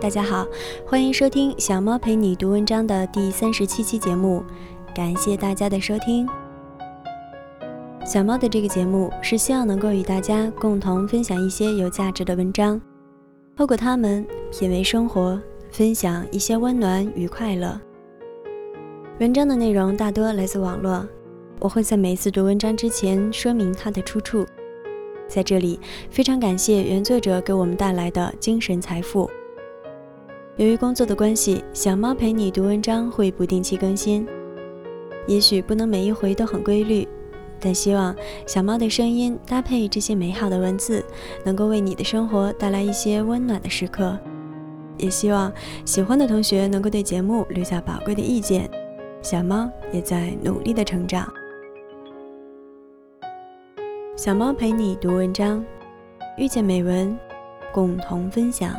大家好，欢迎收听小猫陪你读文章的第三十七期节目，感谢大家的收听。小猫的这个节目是希望能够与大家共同分享一些有价值的文章，透过它们品味生活，分享一些温暖与快乐。文章的内容大多来自网络，我会在每次读文章之前说明它的出处。在这里，非常感谢原作者给我们带来的精神财富。由于工作的关系，小猫陪你读文章会不定期更新，也许不能每一回都很规律，但希望小猫的声音搭配这些美好的文字，能够为你的生活带来一些温暖的时刻。也希望喜欢的同学能够对节目留下宝贵的意见，小猫也在努力的成长。小猫陪你读文章，遇见美文，共同分享。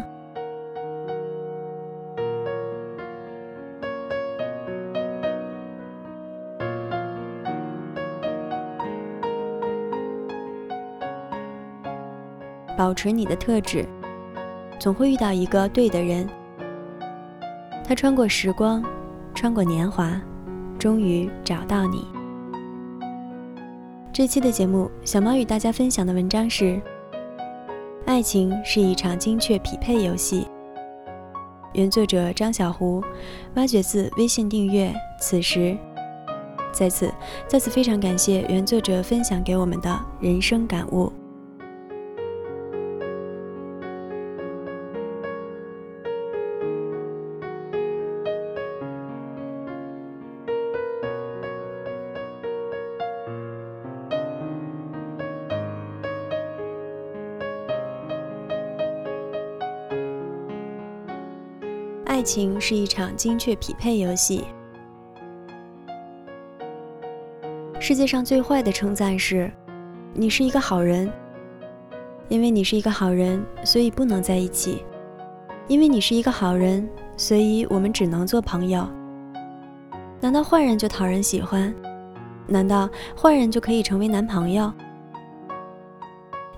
保持你的特质，总会遇到一个对的人。他穿过时光，穿过年华，终于找到你。这期的节目，小猫与大家分享的文章是《爱情是一场精确匹配游戏》，原作者张小胡，挖掘自微信订阅。此时，在此再次非常感谢原作者分享给我们的人生感悟。爱情是一场精确匹配游戏。世界上最坏的称赞是：“你是一个好人。”因为你是一个好人，所以不能在一起；因为你是一个好人，所以我们只能做朋友。难道坏人就讨人喜欢？难道坏人就可以成为男朋友？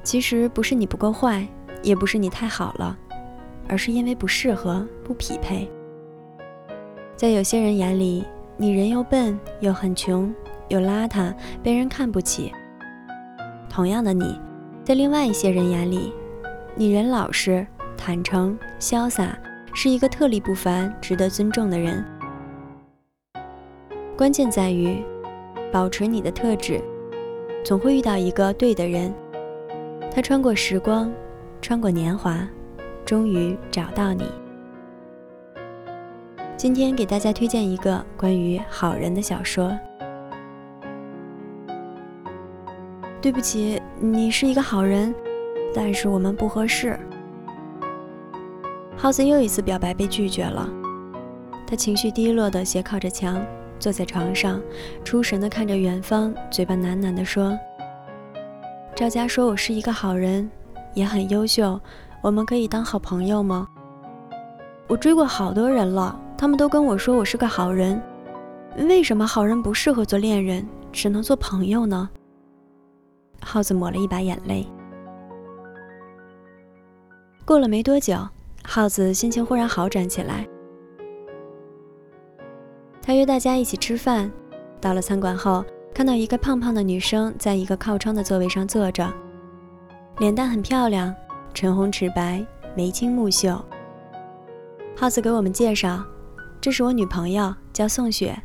其实不是你不够坏，也不是你太好了。而是因为不适合、不匹配。在有些人眼里，你人又笨又很穷又邋遢，被人看不起。同样的你，在另外一些人眼里，你人老实、坦诚、潇洒，是一个特立不凡、值得尊重的人。关键在于保持你的特质，总会遇到一个对的人。他穿过时光，穿过年华。终于找到你。今天给大家推荐一个关于好人的小说。对不起，你是一个好人，但是我们不合适。耗子又一次表白被拒绝了，他情绪低落的斜靠着墙，坐在床上，出神的看着远方，嘴巴喃喃的说：“赵家说我是一个好人，也很优秀。”我们可以当好朋友吗？我追过好多人了，他们都跟我说我是个好人。为什么好人不适合做恋人，只能做朋友呢？耗子抹了一把眼泪。过了没多久，耗子心情忽然好转起来。他约大家一起吃饭，到了餐馆后，看到一个胖胖的女生在一个靠窗的座位上坐着，脸蛋很漂亮。唇红齿白，眉清目秀。耗子给我们介绍，这是我女朋友，叫宋雪。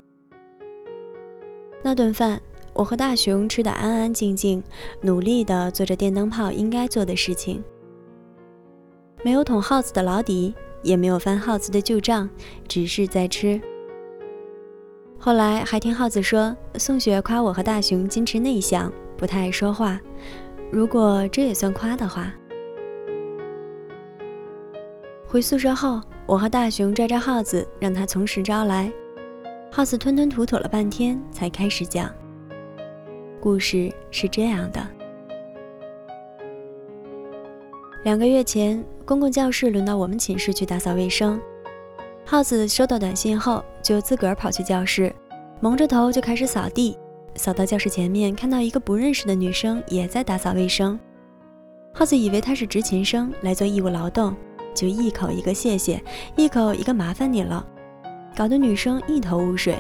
那顿饭，我和大熊吃得安安静静，努力地做着电灯泡应该做的事情，没有捅耗子的老底，也没有翻耗子的旧账，只是在吃。后来还听耗子说，宋雪夸我和大熊矜持内向，不太爱说话。如果这也算夸的话。回宿舍后，我和大熊拽着耗子，让他从实招来。耗子吞吞吐吐了半天，才开始讲。故事是这样的：两个月前，公共教室轮到我们寝室去打扫卫生。耗子收到短信后，就自个儿跑去教室，蒙着头就开始扫地。扫到教室前面，看到一个不认识的女生也在打扫卫生。耗子以为她是执勤生来做义务劳动。就一口一个谢谢，一口一个麻烦你了，搞得女生一头雾水。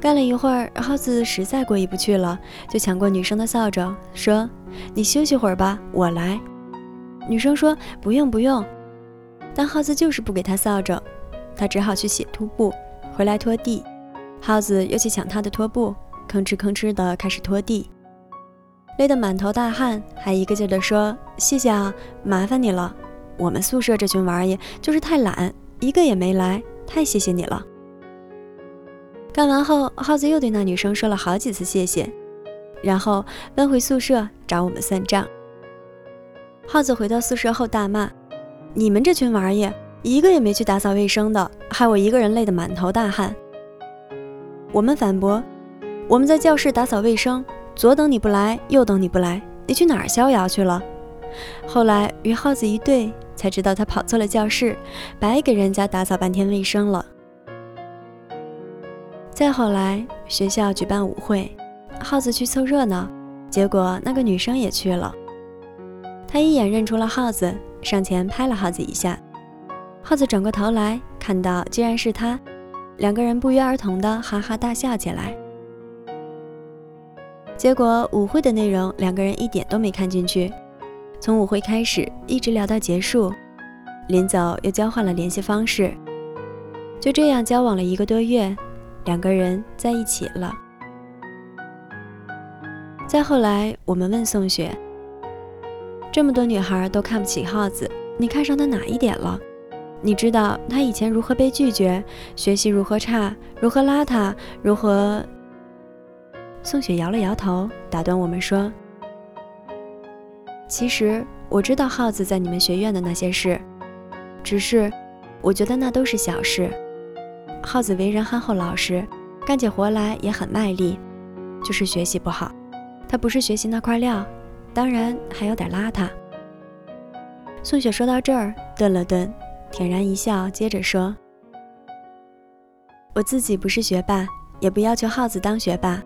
干了一会儿，耗子实在过意不去了，就抢过女生的扫帚，说：“你休息会儿吧，我来。”女生说：“不用不用。”但耗子就是不给他扫帚，他只好去洗拖布，回来拖地。耗子又去抢他的拖布，吭哧吭哧的开始拖地，累得满头大汗，还一个劲的说：“谢谢啊，麻烦你了。我们宿舍这群玩意就是太懒，一个也没来，太谢谢你了。”干完后，耗子又对那女生说了好几次谢谢，然后奔回宿舍找我们算账。耗子回到宿舍后大骂：“你们这群玩意，一个也没去打扫卫生的，害我一个人累得满头大汗。”我们反驳：“我们在教室打扫卫生，左等你不来，右等你不来，你去哪儿逍遥去了？”后来与耗子一对，才知道他跑错了教室，白给人家打扫半天卫生了。再后来，学校举办舞会，耗子去凑热闹，结果那个女生也去了。他一眼认出了耗子，上前拍了耗子一下。耗子转过头来，看到竟然是他，两个人不约而同的哈哈大笑起来。结果舞会的内容，两个人一点都没看进去。从舞会开始一直聊到结束，临走又交换了联系方式，就这样交往了一个多月。两个人在一起了。再后来，我们问宋雪：“这么多女孩都看不起耗子，你看上他哪一点了？你知道他以前如何被拒绝，学习如何差，如何邋遢，如何……”宋雪摇了摇头，打断我们说：“其实我知道耗子在你们学院的那些事，只是我觉得那都是小事。”耗子为人憨厚老实，干起活来也很卖力，就是学习不好。他不是学习那块料，当然还有点邋遢。宋雪说到这儿，顿了顿，恬然一笑，接着说：“我自己不是学霸，也不要求耗子当学霸。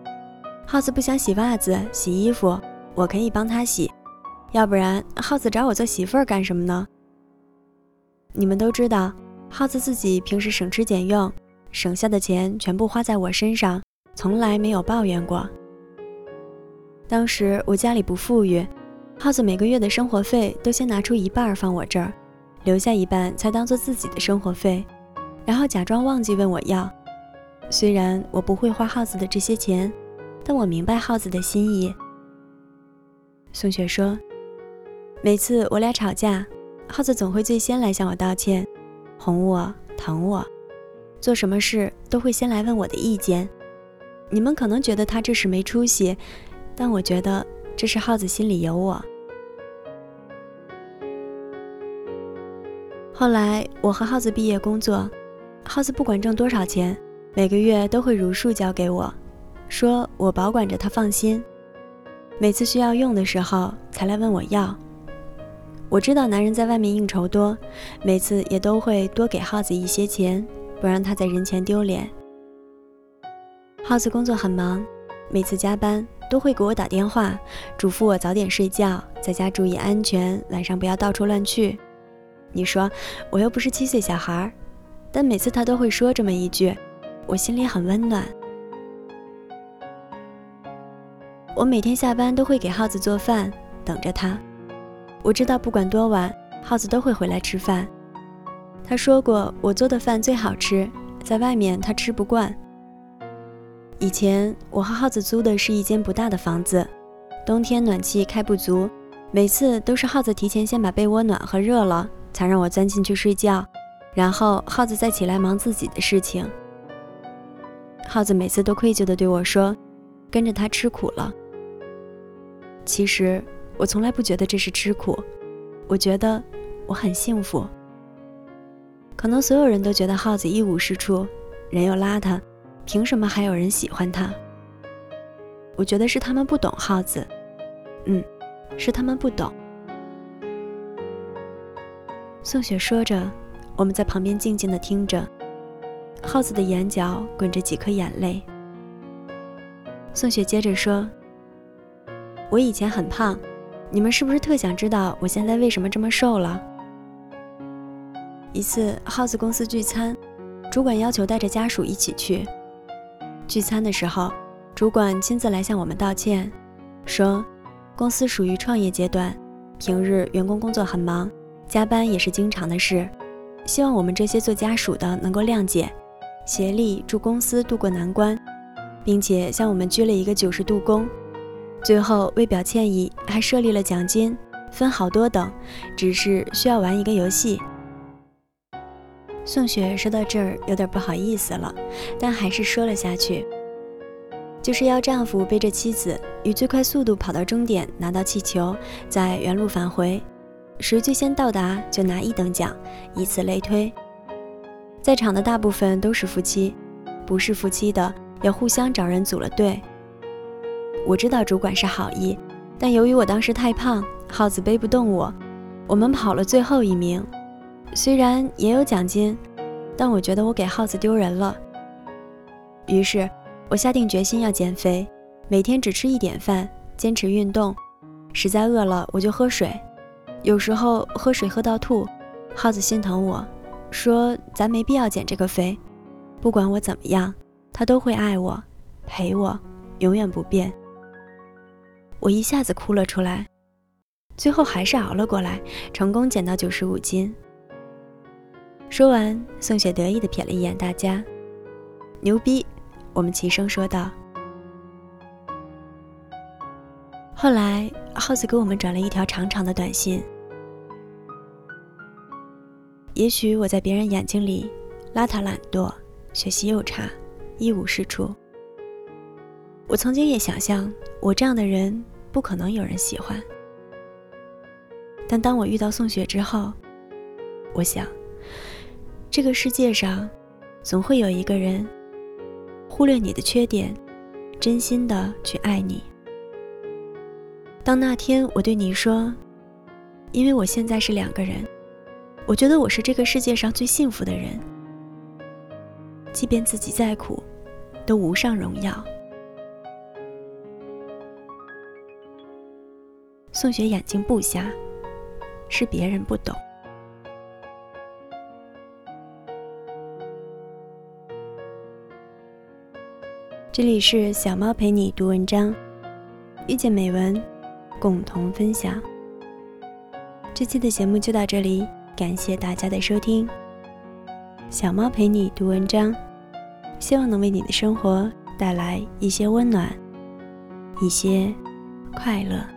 耗子不想洗袜子、洗衣服，我可以帮他洗。要不然，耗子找我做媳妇儿干什么呢？你们都知道，耗子自己平时省吃俭用。”省下的钱全部花在我身上，从来没有抱怨过。当时我家里不富裕，耗子每个月的生活费都先拿出一半放我这儿，留下一半才当做自己的生活费，然后假装忘记问我要。虽然我不会花耗子的这些钱，但我明白耗子的心意。宋雪说，每次我俩吵架，耗子总会最先来向我道歉，哄我，疼我。做什么事都会先来问我的意见，你们可能觉得他这是没出息，但我觉得这是耗子心里有我。后来我和耗子毕业工作，耗子不管挣多少钱，每个月都会如数交给我，说我保管着他放心，每次需要用的时候才来问我要。我知道男人在外面应酬多，每次也都会多给耗子一些钱。不让他在人前丢脸。耗子工作很忙，每次加班都会给我打电话，嘱咐我早点睡觉，在家注意安全，晚上不要到处乱去。你说我又不是七岁小孩，但每次他都会说这么一句，我心里很温暖。我每天下班都会给耗子做饭，等着他。我知道不管多晚，耗子都会回来吃饭。他说过，我做的饭最好吃，在外面他吃不惯。以前我和耗子租的是一间不大的房子，冬天暖气开不足，每次都是耗子提前先把被窝暖和热了，才让我钻进去睡觉，然后耗子再起来忙自己的事情。耗子每次都愧疚地对我说：“跟着他吃苦了。”其实我从来不觉得这是吃苦，我觉得我很幸福。可能所有人都觉得耗子一无是处，人又邋遢，凭什么还有人喜欢他？我觉得是他们不懂耗子，嗯，是他们不懂。宋雪说着，我们在旁边静静的听着，耗子的眼角滚着几颗眼泪。宋雪接着说：“我以前很胖，你们是不是特想知道我现在为什么这么瘦了？一次耗子公司聚餐，主管要求带着家属一起去。聚餐的时候，主管亲自来向我们道歉，说公司属于创业阶段，平日员工工作很忙，加班也是经常的事，希望我们这些做家属的能够谅解，协力助公司渡过难关，并且向我们鞠了一个九十度躬。最后为表歉意，还设立了奖金。分好多等，只是需要玩一个游戏。宋雪说到这儿有点不好意思了，但还是说了下去，就是要丈夫背着妻子以最快速度跑到终点，拿到气球，再原路返回，谁最先到达就拿一等奖，以此类推。在场的大部分都是夫妻，不是夫妻的要互相找人组了队。我知道主管是好意，但由于我当时太胖。耗子背不动我，我们跑了最后一名。虽然也有奖金，但我觉得我给耗子丢人了。于是，我下定决心要减肥，每天只吃一点饭，坚持运动。实在饿了，我就喝水，有时候喝水喝到吐。耗子心疼我，说咱没必要减这个肥，不管我怎么样，他都会爱我，陪我，永远不变。我一下子哭了出来。最后还是熬了过来，成功减到九十五斤。说完，宋雪得意地瞥了一眼大家，牛逼！我们齐声说道。后来，耗子给我们转了一条长长的短信。也许我在别人眼睛里邋遢懒惰，学习又差，一无是处。我曾经也想象，我这样的人不可能有人喜欢。但当我遇到宋雪之后，我想，这个世界上总会有一个人忽略你的缺点，真心的去爱你。当那天我对你说，因为我现在是两个人，我觉得我是这个世界上最幸福的人，即便自己再苦，都无上荣耀。宋雪眼睛不瞎。是别人不懂。这里是小猫陪你读文章，遇见美文，共同分享。这期的节目就到这里，感谢大家的收听。小猫陪你读文章，希望能为你的生活带来一些温暖，一些快乐。